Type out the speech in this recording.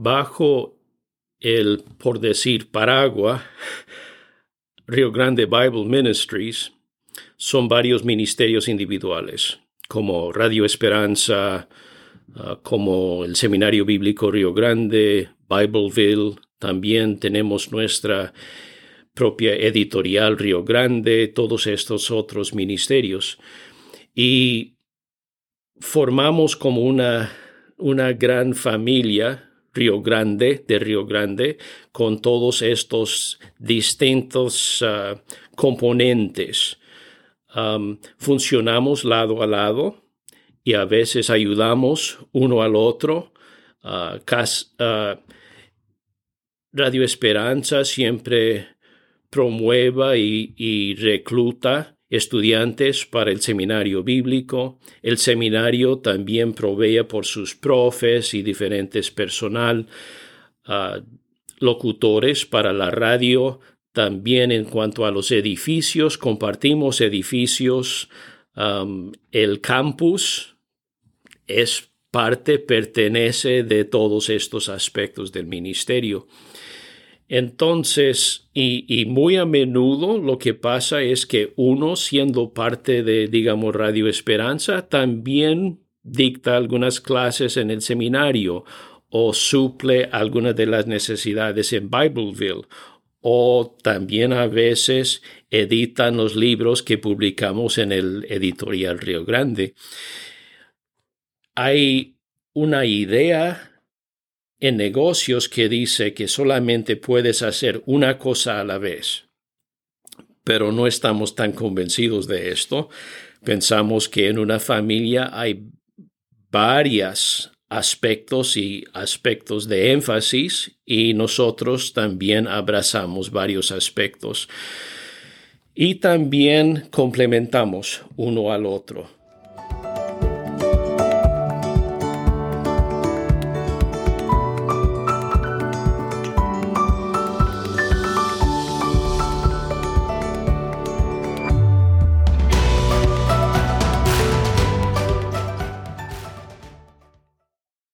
bajo el, por decir, paraguas Rio Grande Bible Ministries, son varios ministerios individuales, como Radio Esperanza, ah, como el Seminario Bíblico Río Grande, Bibleville, también tenemos nuestra propia editorial Río Grande, todos estos otros ministerios. Y formamos como una, una gran familia Río Grande, de Río Grande, con todos estos distintos ah, componentes. funcionamos lado a lado y a veces ayudamos uno al otro. Ah, ah, Radio Esperanza siempre promueva y recluta estudiantes para el seminario bíblico. El seminario también provee por sus profes y diferentes personal, ah, locutores para la radio. También en cuanto a los edificios, compartimos edificios. el campus es parte, pertenece de todos estos aspectos del ministerio. Entonces, y, muy a menudo lo que pasa es que uno, siendo parte de, digamos, Radio Esperanza, también dicta algunas clases en el seminario o suple algunas de las necesidades en Bibleville o también a veces editan los libros que publicamos en el editorial Río Grande. Hay una idea en negocios que dice que solamente puedes hacer una cosa a la vez. Pero no estamos tan convencidos de esto. Pensamos que en una familia hay varios aspectos y aspectos de énfasis y nosotros también abrazamos varios aspectos. Y también complementamos uno al otro